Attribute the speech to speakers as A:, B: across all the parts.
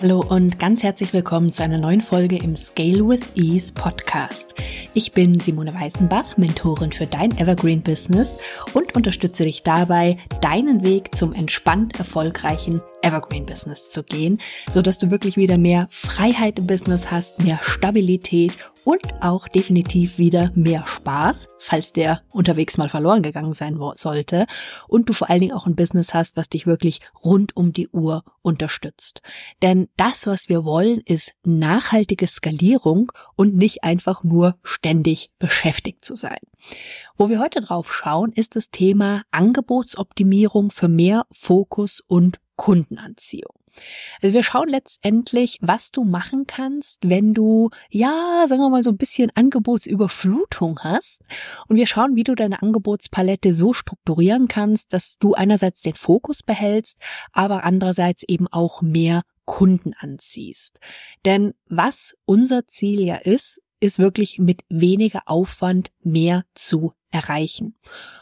A: Hallo und ganz herzlich willkommen zu einer neuen Folge im Scale with Ease Podcast. Ich bin Simone Weißenbach, Mentorin für dein Evergreen Business und unterstütze dich dabei, deinen Weg zum entspannt erfolgreichen Evergreen Business zu gehen, so dass du wirklich wieder mehr Freiheit im Business hast, mehr Stabilität und auch definitiv wieder mehr Spaß, falls der unterwegs mal verloren gegangen sein sollte und du vor allen Dingen auch ein Business hast, was dich wirklich rund um die Uhr unterstützt. Denn das, was wir wollen, ist nachhaltige Skalierung und nicht einfach nur ständig beschäftigt zu sein. Wo wir heute drauf schauen, ist das Thema Angebotsoptimierung für mehr Fokus und Kundenanziehung. Also wir schauen letztendlich, was du machen kannst, wenn du, ja, sagen wir mal, so ein bisschen Angebotsüberflutung hast. Und wir schauen, wie du deine Angebotspalette so strukturieren kannst, dass du einerseits den Fokus behältst, aber andererseits eben auch mehr Kunden anziehst. Denn was unser Ziel ja ist, ist wirklich mit weniger Aufwand mehr zu erreichen.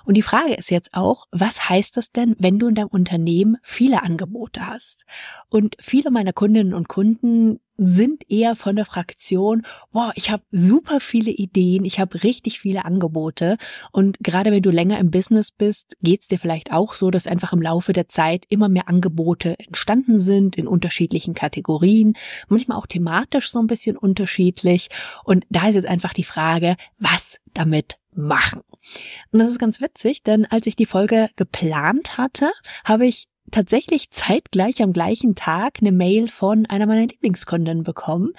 A: Und die Frage ist jetzt auch, was heißt das denn, wenn du in deinem Unternehmen viele Angebote hast? Und viele meiner Kundinnen und Kunden sind eher von der Fraktion, wow, ich habe super viele Ideen, ich habe richtig viele Angebote und gerade wenn du länger im Business bist, geht's dir vielleicht auch so, dass einfach im Laufe der Zeit immer mehr Angebote entstanden sind in unterschiedlichen Kategorien, manchmal auch thematisch so ein bisschen unterschiedlich und da ist jetzt einfach die Frage, was damit machen. Und das ist ganz witzig, denn als ich die Folge geplant hatte, habe ich tatsächlich zeitgleich am gleichen Tag eine Mail von einer meiner Lieblingskundinnen bekommen,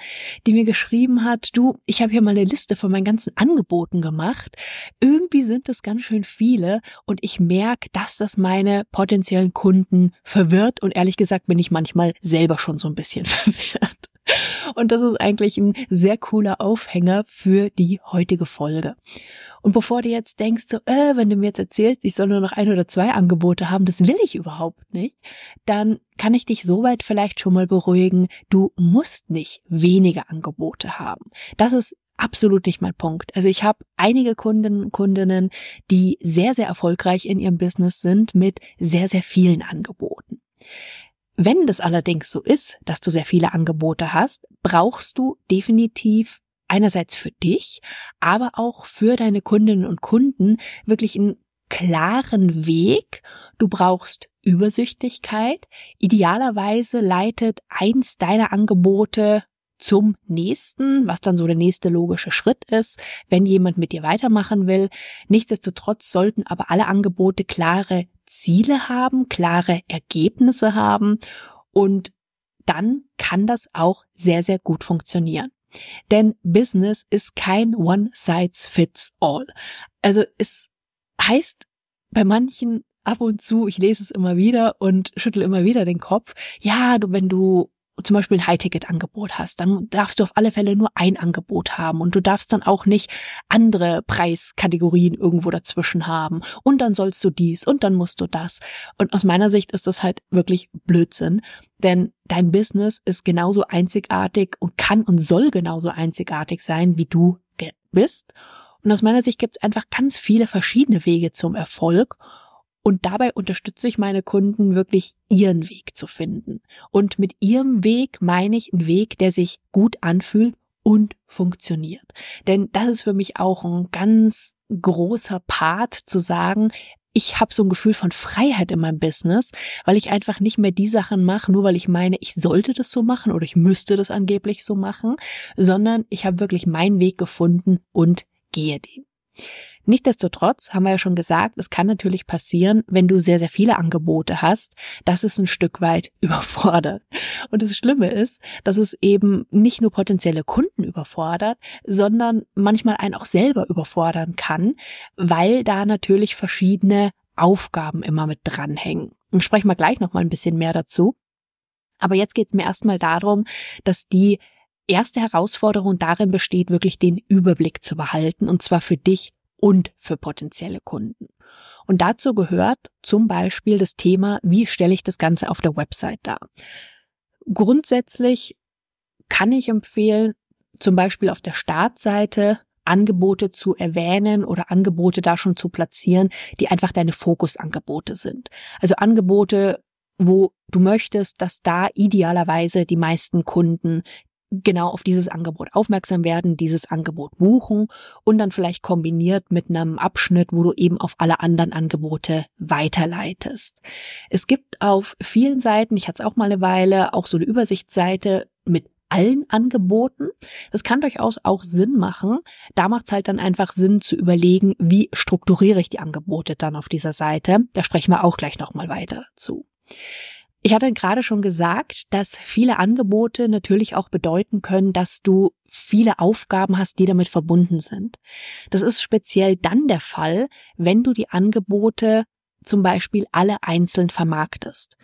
A: die mir geschrieben hat, du, ich habe hier mal eine Liste von meinen ganzen Angeboten gemacht. Irgendwie sind das ganz schön viele und ich merke, dass das meine potenziellen Kunden verwirrt und ehrlich gesagt bin ich manchmal selber schon so ein bisschen verwirrt. Und das ist eigentlich ein sehr cooler Aufhänger für die heutige Folge. Und bevor du jetzt denkst, so, äh, wenn du mir jetzt erzählst, ich soll nur noch ein oder zwei Angebote haben, das will ich überhaupt nicht, dann kann ich dich soweit vielleicht schon mal beruhigen, du musst nicht weniger Angebote haben. Das ist absolut nicht mein Punkt. Also ich habe einige Kunden und Kundinnen, die sehr, sehr erfolgreich in ihrem Business sind mit sehr, sehr vielen Angeboten. Wenn das allerdings so ist, dass du sehr viele Angebote hast, brauchst du definitiv einerseits für dich, aber auch für deine Kundinnen und Kunden wirklich einen klaren Weg. Du brauchst Übersichtigkeit. Idealerweise leitet eins deiner Angebote zum nächsten, was dann so der nächste logische Schritt ist, wenn jemand mit dir weitermachen will. Nichtsdestotrotz sollten aber alle Angebote klare Ziele haben, klare Ergebnisse haben und dann kann das auch sehr, sehr gut funktionieren. Denn Business ist kein One Size Fits All. Also es heißt bei manchen ab und zu, ich lese es immer wieder und schüttel immer wieder den Kopf, ja, du, wenn du zum Beispiel ein High-Ticket-Angebot hast, dann darfst du auf alle Fälle nur ein Angebot haben und du darfst dann auch nicht andere Preiskategorien irgendwo dazwischen haben und dann sollst du dies und dann musst du das. Und aus meiner Sicht ist das halt wirklich Blödsinn, denn dein Business ist genauso einzigartig und kann und soll genauso einzigartig sein, wie du bist. Und aus meiner Sicht gibt es einfach ganz viele verschiedene Wege zum Erfolg und dabei unterstütze ich meine Kunden wirklich ihren Weg zu finden. Und mit ihrem Weg meine ich einen Weg, der sich gut anfühlt und funktioniert. Denn das ist für mich auch ein ganz großer Part zu sagen, ich habe so ein Gefühl von Freiheit in meinem Business, weil ich einfach nicht mehr die Sachen mache, nur weil ich meine, ich sollte das so machen oder ich müsste das angeblich so machen, sondern ich habe wirklich meinen Weg gefunden und gehe den. Nichtsdestotrotz haben wir ja schon gesagt, es kann natürlich passieren, wenn du sehr, sehr viele Angebote hast, dass es ein Stück weit überfordert. Und das Schlimme ist, dass es eben nicht nur potenzielle Kunden überfordert, sondern manchmal einen auch selber überfordern kann, weil da natürlich verschiedene Aufgaben immer mit dranhängen. Und sprechen wir gleich nochmal ein bisschen mehr dazu. Aber jetzt geht es mir erstmal darum, dass die erste Herausforderung darin besteht, wirklich den Überblick zu behalten, und zwar für dich und für potenzielle Kunden. Und dazu gehört zum Beispiel das Thema, wie stelle ich das Ganze auf der Website dar. Grundsätzlich kann ich empfehlen, zum Beispiel auf der Startseite Angebote zu erwähnen oder Angebote da schon zu platzieren, die einfach deine Fokusangebote sind. Also Angebote, wo du möchtest, dass da idealerweise die meisten Kunden genau auf dieses Angebot aufmerksam werden, dieses Angebot buchen und dann vielleicht kombiniert mit einem Abschnitt, wo du eben auf alle anderen Angebote weiterleitest. Es gibt auf vielen Seiten, ich hatte es auch mal eine Weile, auch so eine Übersichtsseite mit allen Angeboten. Das kann durchaus auch Sinn machen. Da macht es halt dann einfach Sinn zu überlegen, wie strukturiere ich die Angebote dann auf dieser Seite. Da sprechen wir auch gleich nochmal weiter zu. Ich hatte gerade schon gesagt, dass viele Angebote natürlich auch bedeuten können, dass du viele Aufgaben hast, die damit verbunden sind. Das ist speziell dann der Fall, wenn du die Angebote zum Beispiel alle einzeln vermarktest.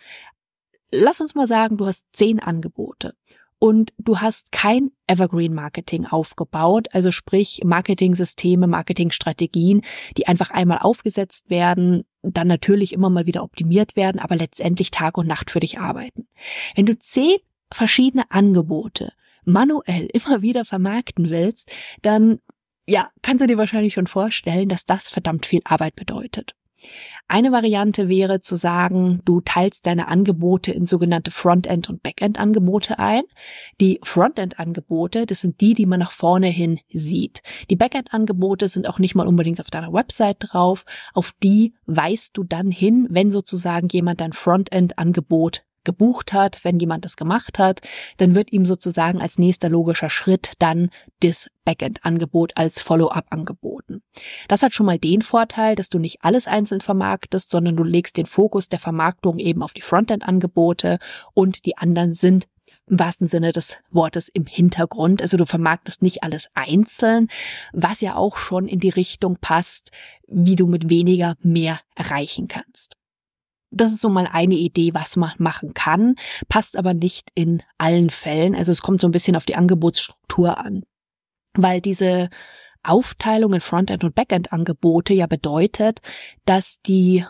A: Lass uns mal sagen, du hast zehn Angebote und du hast kein Evergreen Marketing aufgebaut, also sprich Marketing-Systeme, Marketingstrategien, die einfach einmal aufgesetzt werden, dann natürlich immer mal wieder optimiert werden, aber letztendlich Tag und Nacht für dich arbeiten. Wenn du zehn verschiedene Angebote manuell immer wieder vermarkten willst, dann ja, kannst du dir wahrscheinlich schon vorstellen, dass das verdammt viel Arbeit bedeutet. Eine Variante wäre zu sagen, du teilst deine Angebote in sogenannte Frontend- und Backend-Angebote ein. Die Frontend-Angebote, das sind die, die man nach vorne hin sieht. Die Backend-Angebote sind auch nicht mal unbedingt auf deiner Website drauf. Auf die weist du dann hin, wenn sozusagen jemand dein Frontend-Angebot gebucht hat, wenn jemand das gemacht hat, dann wird ihm sozusagen als nächster logischer Schritt dann das Backend-Angebot als Follow-up angeboten. Das hat schon mal den Vorteil, dass du nicht alles einzeln vermarktest, sondern du legst den Fokus der Vermarktung eben auf die Frontend-Angebote und die anderen sind im wahrsten Sinne des Wortes im Hintergrund. Also du vermarktest nicht alles einzeln, was ja auch schon in die Richtung passt, wie du mit weniger mehr erreichen kannst. Das ist so mal eine Idee, was man machen kann, passt aber nicht in allen Fällen. Also es kommt so ein bisschen auf die Angebotsstruktur an, weil diese Aufteilung in Frontend- und Backend-Angebote ja bedeutet, dass die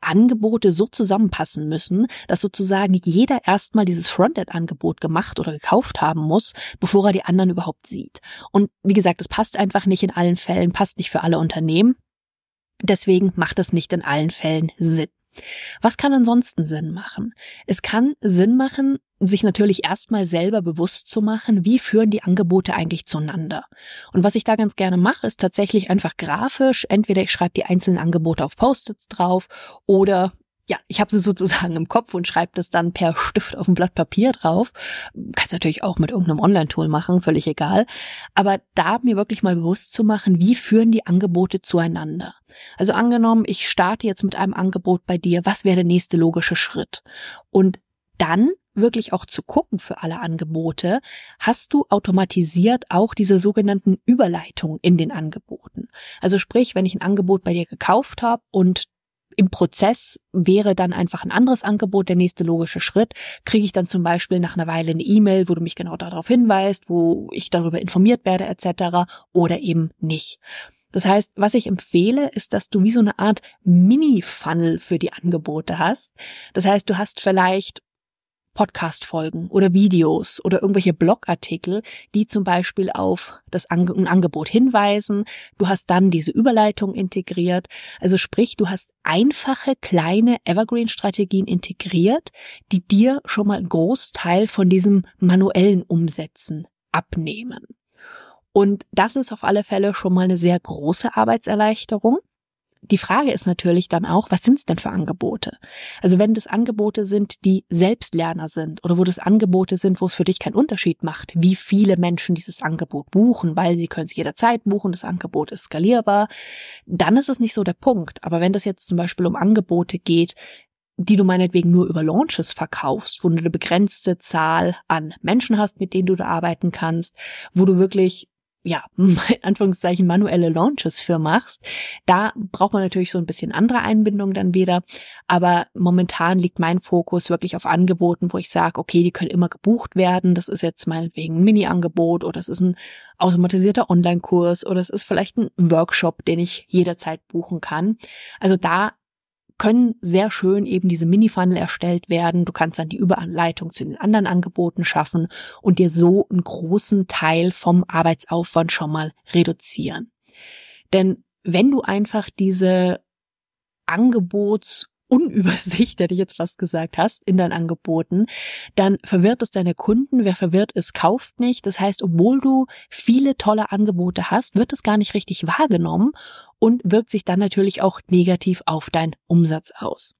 A: Angebote so zusammenpassen müssen, dass sozusagen jeder erstmal dieses Frontend-Angebot gemacht oder gekauft haben muss, bevor er die anderen überhaupt sieht. Und wie gesagt, es passt einfach nicht in allen Fällen, passt nicht für alle Unternehmen. Deswegen macht es nicht in allen Fällen Sinn. Was kann ansonsten Sinn machen? Es kann Sinn machen, sich natürlich erstmal selber bewusst zu machen, wie führen die Angebote eigentlich zueinander. Und was ich da ganz gerne mache, ist tatsächlich einfach grafisch, entweder ich schreibe die einzelnen Angebote auf Post-its drauf oder ja, ich habe sie sozusagen im Kopf und schreibe das dann per Stift auf ein Blatt Papier drauf. Kannst natürlich auch mit irgendeinem Online-Tool machen, völlig egal. Aber da mir wirklich mal bewusst zu machen, wie führen die Angebote zueinander. Also angenommen, ich starte jetzt mit einem Angebot bei dir, was wäre der nächste logische Schritt? Und dann wirklich auch zu gucken für alle Angebote, hast du automatisiert auch diese sogenannten Überleitungen in den Angeboten. Also sprich, wenn ich ein Angebot bei dir gekauft habe und im Prozess wäre dann einfach ein anderes Angebot der nächste logische Schritt. Kriege ich dann zum Beispiel nach einer Weile eine E-Mail, wo du mich genau darauf hinweist, wo ich darüber informiert werde etc. oder eben nicht. Das heißt, was ich empfehle, ist, dass du wie so eine Art Mini-Funnel für die Angebote hast. Das heißt, du hast vielleicht Podcast-Folgen oder Videos oder irgendwelche Blogartikel, die zum Beispiel auf das Ange ein Angebot hinweisen. Du hast dann diese Überleitung integriert. Also sprich, du hast einfache kleine Evergreen-Strategien integriert, die dir schon mal einen Großteil von diesem manuellen Umsetzen abnehmen. Und das ist auf alle Fälle schon mal eine sehr große Arbeitserleichterung. Die Frage ist natürlich dann auch, was sind es denn für Angebote? Also wenn das Angebote sind, die Selbstlerner sind oder wo das Angebote sind, wo es für dich keinen Unterschied macht, wie viele Menschen dieses Angebot buchen, weil sie können es jederzeit buchen, das Angebot ist skalierbar, dann ist es nicht so der Punkt. Aber wenn das jetzt zum Beispiel um Angebote geht, die du meinetwegen nur über Launches verkaufst, wo du eine begrenzte Zahl an Menschen hast, mit denen du da arbeiten kannst, wo du wirklich ja, in Anführungszeichen manuelle Launches für machst. Da braucht man natürlich so ein bisschen andere Einbindung dann wieder. Aber momentan liegt mein Fokus wirklich auf Angeboten, wo ich sage, okay, die können immer gebucht werden. Das ist jetzt meinetwegen ein Mini-Angebot oder es ist ein automatisierter Online-Kurs oder es ist vielleicht ein Workshop, den ich jederzeit buchen kann. Also da können sehr schön eben diese Mini-Funnel erstellt werden. Du kannst dann die Überanleitung zu den anderen Angeboten schaffen und dir so einen großen Teil vom Arbeitsaufwand schon mal reduzieren. Denn wenn du einfach diese Angebots Unübersicht, hätte ich jetzt fast gesagt, hast in deinen Angeboten, dann verwirrt es deine Kunden. Wer verwirrt ist, kauft nicht. Das heißt, obwohl du viele tolle Angebote hast, wird es gar nicht richtig wahrgenommen und wirkt sich dann natürlich auch negativ auf deinen Umsatz aus.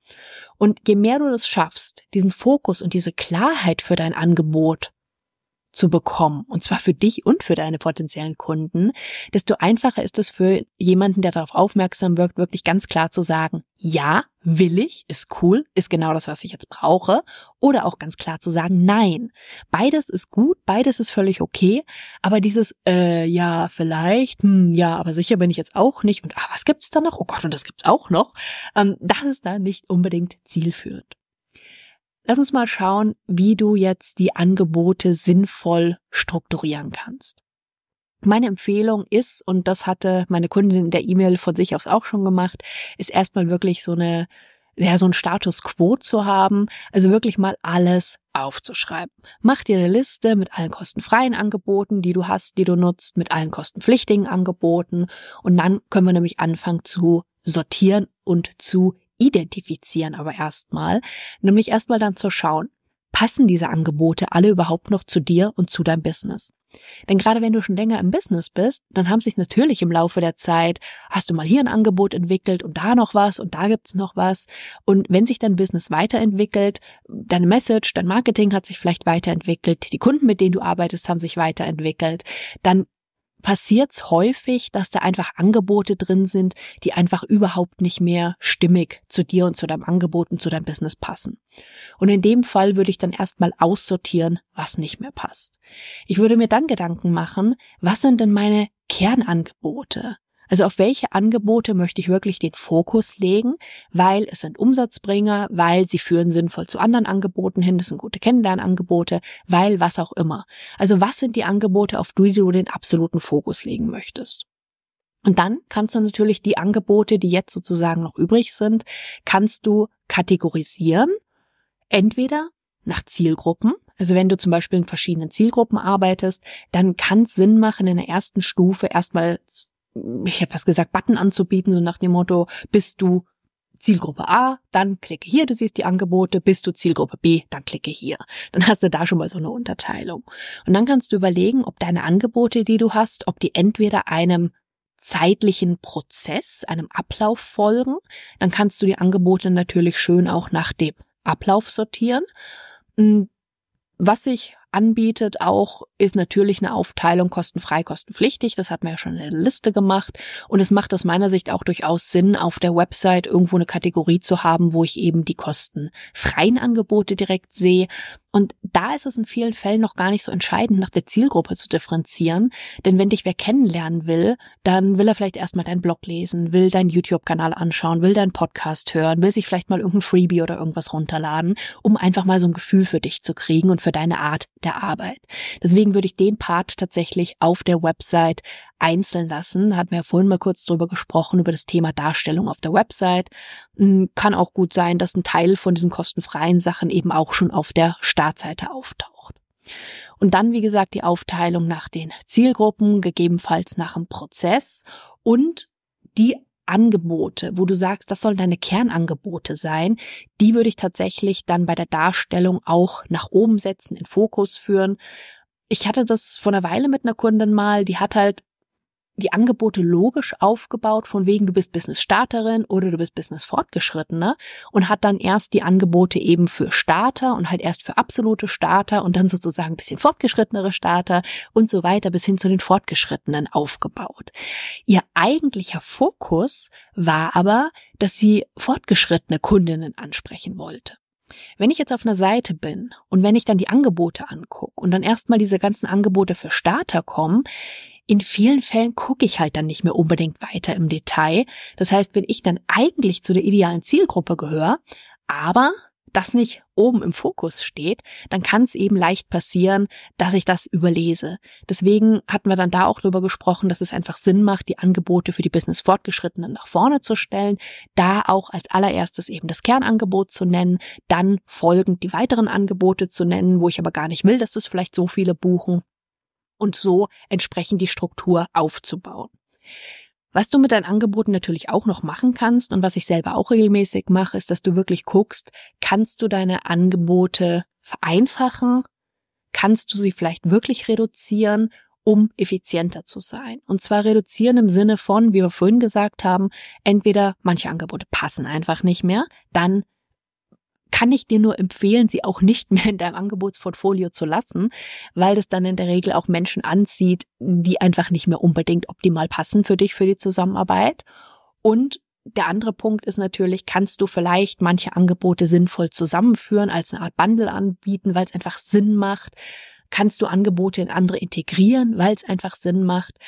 A: Und je mehr du das schaffst, diesen Fokus und diese Klarheit für dein Angebot zu bekommen, und zwar für dich und für deine potenziellen Kunden, desto einfacher ist es für jemanden, der darauf aufmerksam wirkt, wirklich ganz klar zu sagen, ja, will ich, ist cool, ist genau das, was ich jetzt brauche, oder auch ganz klar zu sagen, nein. Beides ist gut, beides ist völlig okay, aber dieses, äh, ja, vielleicht, hm, ja, aber sicher bin ich jetzt auch nicht, und ah, was gibt's da noch? Oh Gott, und das gibt's auch noch, ähm, das ist da nicht unbedingt zielführend. Lass uns mal schauen, wie du jetzt die Angebote sinnvoll strukturieren kannst. Meine Empfehlung ist, und das hatte meine Kundin in der E-Mail von sich aus auch schon gemacht, ist erstmal wirklich so eine, ja, so ein Status quo zu haben, also wirklich mal alles aufzuschreiben. Mach dir eine Liste mit allen kostenfreien Angeboten, die du hast, die du nutzt, mit allen kostenpflichtigen Angeboten und dann können wir nämlich anfangen zu sortieren und zu identifizieren aber erstmal, nämlich erstmal dann zu schauen, passen diese Angebote alle überhaupt noch zu dir und zu deinem Business? Denn gerade wenn du schon länger im Business bist, dann haben sich natürlich im Laufe der Zeit, hast du mal hier ein Angebot entwickelt und da noch was und da gibt's noch was. Und wenn sich dein Business weiterentwickelt, deine Message, dein Marketing hat sich vielleicht weiterentwickelt, die Kunden, mit denen du arbeitest, haben sich weiterentwickelt, dann passiert es häufig, dass da einfach Angebote drin sind, die einfach überhaupt nicht mehr stimmig zu dir und zu deinem Angebot und zu deinem Business passen. Und in dem Fall würde ich dann erstmal aussortieren, was nicht mehr passt. Ich würde mir dann Gedanken machen, was sind denn meine Kernangebote? Also auf welche Angebote möchte ich wirklich den Fokus legen, weil es sind Umsatzbringer, weil sie führen sinnvoll zu anderen Angeboten hin, das sind gute Kennenlernangebote, weil was auch immer. Also was sind die Angebote, auf die du den absoluten Fokus legen möchtest? Und dann kannst du natürlich die Angebote, die jetzt sozusagen noch übrig sind, kannst du kategorisieren. Entweder nach Zielgruppen. Also wenn du zum Beispiel in verschiedenen Zielgruppen arbeitest, dann kann es Sinn machen, in der ersten Stufe erstmal ich habe was gesagt, Button anzubieten, so nach dem Motto, bist du Zielgruppe A, dann klicke hier, du siehst die Angebote, bist du Zielgruppe B, dann klicke hier. Dann hast du da schon mal so eine Unterteilung. Und dann kannst du überlegen, ob deine Angebote, die du hast, ob die entweder einem zeitlichen Prozess, einem Ablauf folgen. Dann kannst du die Angebote natürlich schön auch nach dem Ablauf sortieren. Hm, was ich anbietet auch, ist natürlich eine Aufteilung kostenfrei, kostenpflichtig. Das hat man ja schon in der Liste gemacht. Und es macht aus meiner Sicht auch durchaus Sinn, auf der Website irgendwo eine Kategorie zu haben, wo ich eben die kostenfreien Angebote direkt sehe. Und da ist es in vielen Fällen noch gar nicht so entscheidend, nach der Zielgruppe zu differenzieren. Denn wenn dich wer kennenlernen will, dann will er vielleicht erstmal deinen Blog lesen, will deinen YouTube-Kanal anschauen, will deinen Podcast hören, will sich vielleicht mal irgendein Freebie oder irgendwas runterladen, um einfach mal so ein Gefühl für dich zu kriegen und für deine Art der Arbeit. Deswegen würde ich den Part tatsächlich auf der Website einzeln lassen. Da hatten wir ja vorhin mal kurz drüber gesprochen, über das Thema Darstellung auf der Website. Hm, kann auch gut sein, dass ein Teil von diesen kostenfreien Sachen eben auch schon auf der Startseite auftaucht. Und dann, wie gesagt, die Aufteilung nach den Zielgruppen, gegebenenfalls nach dem Prozess und die Angebote, wo du sagst, das sollen deine Kernangebote sein, die würde ich tatsächlich dann bei der Darstellung auch nach oben setzen, in Fokus führen. Ich hatte das vor einer Weile mit einer Kundin mal, die hat halt die Angebote logisch aufgebaut, von wegen du bist Business-Starterin oder du bist Business-Fortgeschrittener und hat dann erst die Angebote eben für Starter und halt erst für absolute Starter und dann sozusagen ein bisschen fortgeschrittenere Starter und so weiter bis hin zu den Fortgeschrittenen aufgebaut. Ihr eigentlicher Fokus war aber, dass sie fortgeschrittene Kundinnen ansprechen wollte. Wenn ich jetzt auf einer Seite bin und wenn ich dann die Angebote angucke und dann erstmal diese ganzen Angebote für Starter kommen, in vielen Fällen gucke ich halt dann nicht mehr unbedingt weiter im Detail. Das heißt, wenn ich dann eigentlich zu der idealen Zielgruppe gehöre, aber das nicht oben im Fokus steht, dann kann es eben leicht passieren, dass ich das überlese. Deswegen hatten wir dann da auch drüber gesprochen, dass es einfach Sinn macht, die Angebote für die Business Fortgeschrittenen nach vorne zu stellen, da auch als allererstes eben das Kernangebot zu nennen, dann folgend die weiteren Angebote zu nennen, wo ich aber gar nicht will, dass es vielleicht so viele buchen und so entsprechend die Struktur aufzubauen. Was du mit deinen Angeboten natürlich auch noch machen kannst und was ich selber auch regelmäßig mache, ist, dass du wirklich guckst, kannst du deine Angebote vereinfachen? Kannst du sie vielleicht wirklich reduzieren, um effizienter zu sein? Und zwar reduzieren im Sinne von, wie wir vorhin gesagt haben, entweder manche Angebote passen einfach nicht mehr, dann kann ich dir nur empfehlen, sie auch nicht mehr in deinem Angebotsportfolio zu lassen, weil das dann in der Regel auch Menschen anzieht, die einfach nicht mehr unbedingt optimal passen für dich, für die Zusammenarbeit. Und der andere Punkt ist natürlich, kannst du vielleicht manche Angebote sinnvoll zusammenführen, als eine Art Bundle anbieten, weil es einfach Sinn macht. Kannst du Angebote in andere integrieren, weil es einfach Sinn macht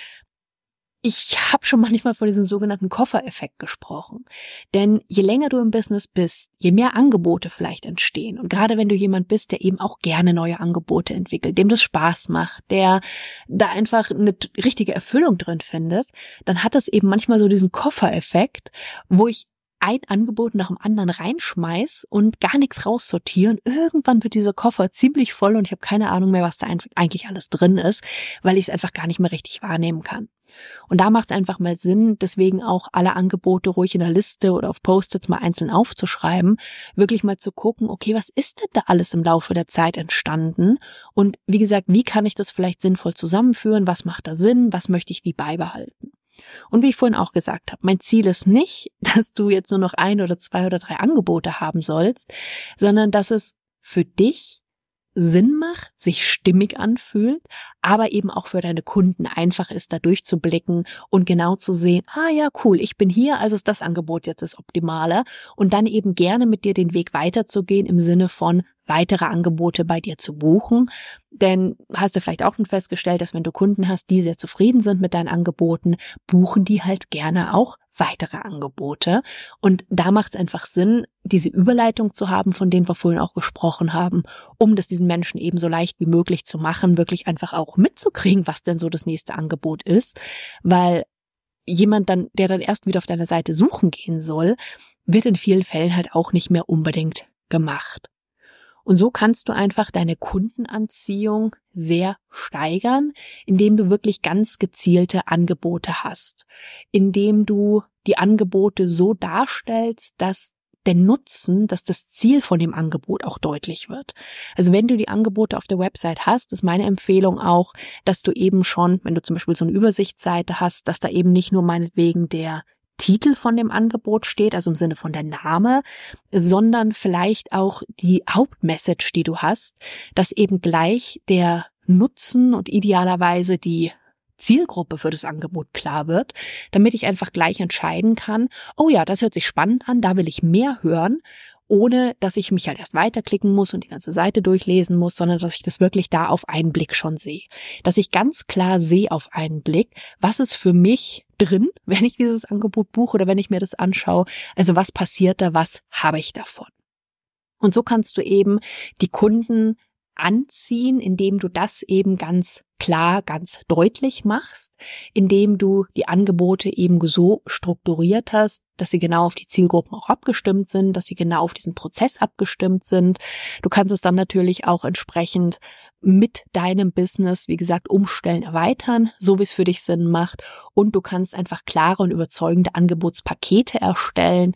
A: ich habe schon manchmal von diesem sogenannten Koffereffekt gesprochen. Denn je länger du im Business bist, je mehr Angebote vielleicht entstehen. Und gerade wenn du jemand bist, der eben auch gerne neue Angebote entwickelt, dem das Spaß macht, der da einfach eine richtige Erfüllung drin findet, dann hat das eben manchmal so diesen Koffereffekt, wo ich ein Angebot nach dem anderen reinschmeiß und gar nichts raussortieren. Irgendwann wird dieser Koffer ziemlich voll und ich habe keine Ahnung mehr, was da eigentlich alles drin ist, weil ich es einfach gar nicht mehr richtig wahrnehmen kann. Und da macht es einfach mal Sinn, deswegen auch alle Angebote ruhig in der Liste oder auf Post-its mal einzeln aufzuschreiben, wirklich mal zu gucken, okay, was ist denn da alles im Laufe der Zeit entstanden? Und wie gesagt, wie kann ich das vielleicht sinnvoll zusammenführen? Was macht da Sinn? Was möchte ich wie beibehalten? Und wie ich vorhin auch gesagt habe, mein Ziel ist nicht, dass du jetzt nur noch ein oder zwei oder drei Angebote haben sollst, sondern dass es für dich Sinn macht, sich stimmig anfühlt, aber eben auch für deine Kunden einfach ist, da durchzublicken und genau zu sehen, ah ja, cool, ich bin hier, also ist das Angebot jetzt das Optimale und dann eben gerne mit dir den Weg weiterzugehen im Sinne von, weitere Angebote bei dir zu buchen. Denn hast du vielleicht auch schon festgestellt, dass wenn du Kunden hast, die sehr zufrieden sind mit deinen Angeboten, buchen die halt gerne auch weitere Angebote. Und da macht es einfach Sinn, diese Überleitung zu haben, von denen wir vorhin auch gesprochen haben, um das diesen Menschen eben so leicht wie möglich zu machen, wirklich einfach auch mitzukriegen, was denn so das nächste Angebot ist. Weil jemand dann, der dann erst wieder auf deiner Seite suchen gehen soll, wird in vielen Fällen halt auch nicht mehr unbedingt gemacht. Und so kannst du einfach deine Kundenanziehung sehr steigern, indem du wirklich ganz gezielte Angebote hast, indem du die Angebote so darstellst, dass der Nutzen, dass das Ziel von dem Angebot auch deutlich wird. Also wenn du die Angebote auf der Website hast, ist meine Empfehlung auch, dass du eben schon, wenn du zum Beispiel so eine Übersichtsseite hast, dass da eben nicht nur meinetwegen der Titel von dem Angebot steht, also im Sinne von der Name, sondern vielleicht auch die Hauptmessage, die du hast, dass eben gleich der Nutzen und idealerweise die Zielgruppe für das Angebot klar wird, damit ich einfach gleich entscheiden kann, oh ja, das hört sich spannend an, da will ich mehr hören ohne dass ich mich halt erst weiterklicken muss und die ganze Seite durchlesen muss, sondern dass ich das wirklich da auf einen Blick schon sehe. Dass ich ganz klar sehe auf einen Blick, was ist für mich drin, wenn ich dieses Angebot buche oder wenn ich mir das anschaue. Also was passiert da, was habe ich davon? Und so kannst du eben die Kunden anziehen, indem du das eben ganz klar, ganz deutlich machst, indem du die Angebote eben so strukturiert hast, dass sie genau auf die Zielgruppen auch abgestimmt sind, dass sie genau auf diesen Prozess abgestimmt sind. Du kannst es dann natürlich auch entsprechend mit deinem Business, wie gesagt, umstellen, erweitern, so wie es für dich Sinn macht. Und du kannst einfach klare und überzeugende Angebotspakete erstellen,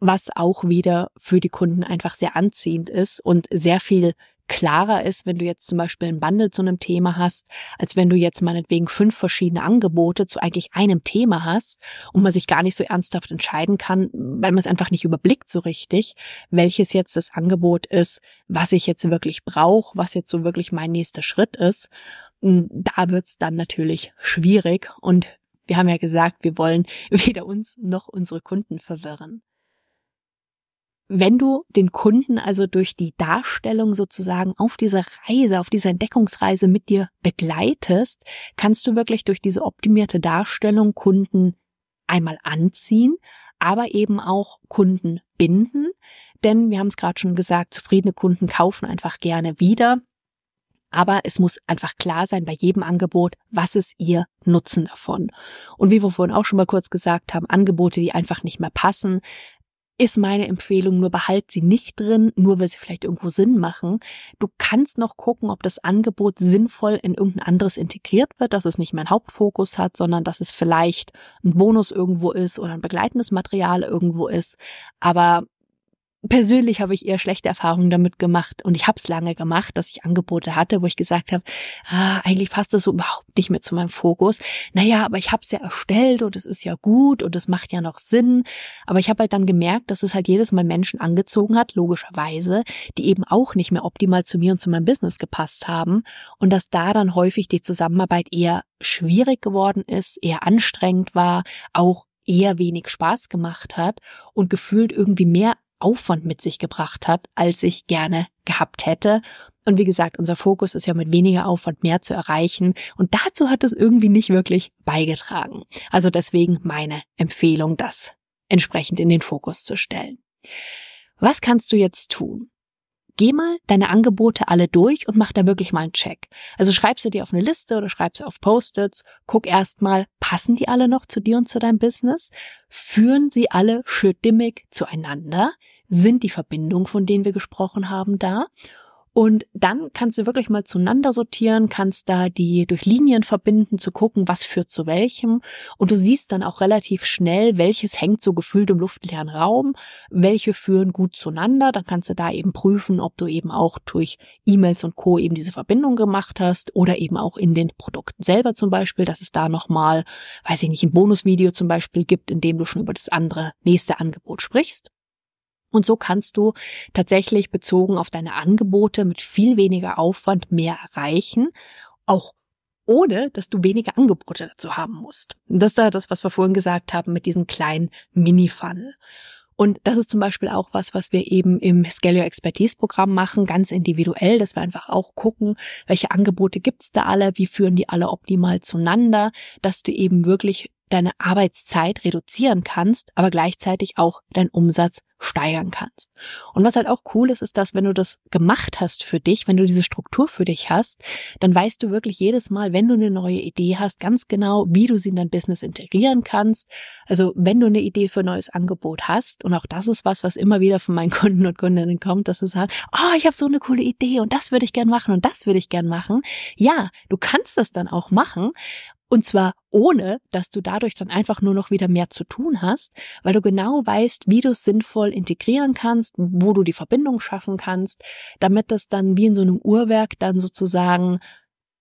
A: was auch wieder für die Kunden einfach sehr anziehend ist und sehr viel klarer ist, wenn du jetzt zum Beispiel ein Bundle zu einem Thema hast, als wenn du jetzt meinetwegen fünf verschiedene Angebote zu eigentlich einem Thema hast und man sich gar nicht so ernsthaft entscheiden kann, weil man es einfach nicht überblickt so richtig, welches jetzt das Angebot ist, was ich jetzt wirklich brauche, was jetzt so wirklich mein nächster Schritt ist. Da wird's dann natürlich schwierig und wir haben ja gesagt, wir wollen weder uns noch unsere Kunden verwirren. Wenn du den Kunden also durch die Darstellung sozusagen auf dieser Reise, auf dieser Entdeckungsreise mit dir begleitest, kannst du wirklich durch diese optimierte Darstellung Kunden einmal anziehen, aber eben auch Kunden binden. Denn wir haben es gerade schon gesagt, zufriedene Kunden kaufen einfach gerne wieder. Aber es muss einfach klar sein bei jedem Angebot, was ist ihr Nutzen davon. Und wie wir vorhin auch schon mal kurz gesagt haben, Angebote, die einfach nicht mehr passen, ist meine Empfehlung, nur behalt sie nicht drin, nur weil sie vielleicht irgendwo Sinn machen. Du kannst noch gucken, ob das Angebot sinnvoll in irgendein anderes integriert wird, dass es nicht einen Hauptfokus hat, sondern dass es vielleicht ein Bonus irgendwo ist oder ein begleitendes Material irgendwo ist. Aber persönlich habe ich eher schlechte Erfahrungen damit gemacht und ich habe es lange gemacht, dass ich Angebote hatte, wo ich gesagt habe, ah, eigentlich passt das so überhaupt nicht mehr zu meinem Fokus. Naja, aber ich habe es ja erstellt und es ist ja gut und es macht ja noch Sinn. Aber ich habe halt dann gemerkt, dass es halt jedes Mal Menschen angezogen hat, logischerweise, die eben auch nicht mehr optimal zu mir und zu meinem Business gepasst haben und dass da dann häufig die Zusammenarbeit eher schwierig geworden ist, eher anstrengend war, auch eher wenig Spaß gemacht hat und gefühlt irgendwie mehr Aufwand mit sich gebracht hat, als ich gerne gehabt hätte. Und wie gesagt, unser Fokus ist ja mit weniger Aufwand mehr zu erreichen. Und dazu hat es irgendwie nicht wirklich beigetragen. Also deswegen meine Empfehlung, das entsprechend in den Fokus zu stellen. Was kannst du jetzt tun? Geh mal deine Angebote alle durch und mach da wirklich mal einen Check. Also schreibst du dir auf eine Liste oder schreibst du auf Post-its, guck erstmal, passen die alle noch zu dir und zu deinem Business? Führen sie alle stimmig zueinander? Sind die Verbindungen, von denen wir gesprochen haben, da? Und dann kannst du wirklich mal zueinander sortieren, kannst da die durch Linien verbinden, zu gucken, was führt zu welchem. Und du siehst dann auch relativ schnell, welches hängt so gefühlt im luftleeren Raum, welche führen gut zueinander. Dann kannst du da eben prüfen, ob du eben auch durch E-Mails und Co. eben diese Verbindung gemacht hast oder eben auch in den Produkten selber zum Beispiel, dass es da nochmal, weiß ich nicht, ein Bonusvideo zum Beispiel gibt, in dem du schon über das andere nächste Angebot sprichst. Und so kannst du tatsächlich bezogen auf deine Angebote mit viel weniger Aufwand mehr erreichen, auch ohne dass du weniger Angebote dazu haben musst. Das ist da das, was wir vorhin gesagt haben mit diesem kleinen Mini-Funnel. Und das ist zum Beispiel auch was, was wir eben im Scale Your Expertise Programm machen, ganz individuell, dass wir einfach auch gucken, welche Angebote gibt's da alle, wie führen die alle optimal zueinander, dass du eben wirklich deine Arbeitszeit reduzieren kannst, aber gleichzeitig auch deinen Umsatz steigern kannst. Und was halt auch cool ist, ist, dass wenn du das gemacht hast für dich, wenn du diese Struktur für dich hast, dann weißt du wirklich jedes Mal, wenn du eine neue Idee hast, ganz genau, wie du sie in dein Business integrieren kannst. Also wenn du eine Idee für ein neues Angebot hast, und auch das ist was, was immer wieder von meinen Kunden und Kundinnen kommt, dass sie sagen, oh, ich habe so eine coole Idee und das würde ich gern machen und das würde ich gern machen. Ja, du kannst das dann auch machen. Und zwar ohne, dass du dadurch dann einfach nur noch wieder mehr zu tun hast, weil du genau weißt, wie du es sinnvoll integrieren kannst, wo du die Verbindung schaffen kannst, damit das dann wie in so einem Uhrwerk dann sozusagen,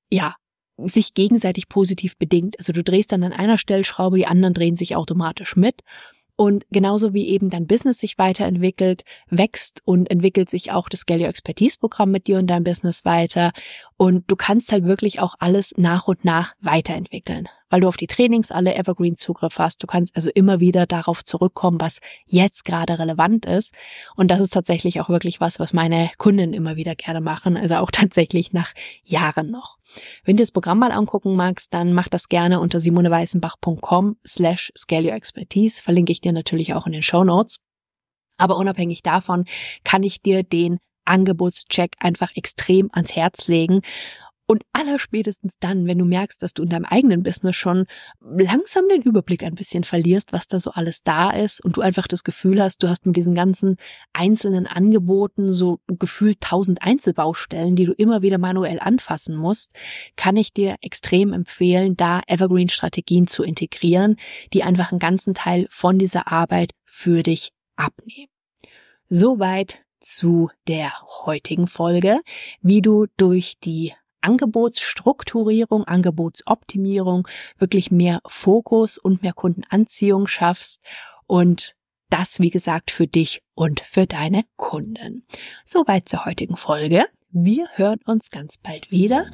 A: ja, sich gegenseitig positiv bedingt. Also du drehst dann an einer Stellschraube, die anderen drehen sich automatisch mit. Und genauso wie eben dein Business sich weiterentwickelt, wächst und entwickelt sich auch das Scale Your Expertise Programm mit dir und deinem Business weiter. Und du kannst halt wirklich auch alles nach und nach weiterentwickeln weil du auf die Trainings alle Evergreen Zugriff hast. Du kannst also immer wieder darauf zurückkommen, was jetzt gerade relevant ist. Und das ist tatsächlich auch wirklich was, was meine Kunden immer wieder gerne machen. Also auch tatsächlich nach Jahren noch. Wenn du das Programm mal angucken magst, dann mach das gerne unter simoneweißenbach.com slash scale your expertise. Verlinke ich dir natürlich auch in den Show Notes. Aber unabhängig davon kann ich dir den Angebotscheck einfach extrem ans Herz legen und allerspätestens dann, wenn du merkst, dass du in deinem eigenen Business schon langsam den Überblick ein bisschen verlierst, was da so alles da ist und du einfach das Gefühl hast, du hast mit diesen ganzen einzelnen Angeboten so gefühlt tausend Einzelbaustellen, die du immer wieder manuell anfassen musst, kann ich dir extrem empfehlen, da Evergreen-Strategien zu integrieren, die einfach einen ganzen Teil von dieser Arbeit für dich abnehmen. Soweit zu der heutigen Folge, wie du durch die Angebotsstrukturierung, Angebotsoptimierung, wirklich mehr Fokus und mehr Kundenanziehung schaffst und das, wie gesagt, für dich und für deine Kunden. Soweit zur heutigen Folge. Wir hören uns ganz bald wieder.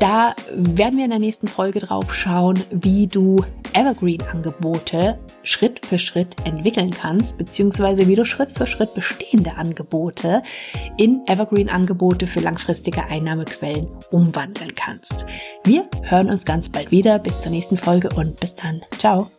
A: Da werden wir in der nächsten Folge drauf schauen, wie du Evergreen-Angebote Schritt für Schritt entwickeln kannst, beziehungsweise wie du Schritt für Schritt bestehende Angebote in Evergreen-Angebote für langfristige Einnahmequellen umwandeln kannst. Wir hören uns ganz bald wieder. Bis zur nächsten Folge und bis dann. Ciao.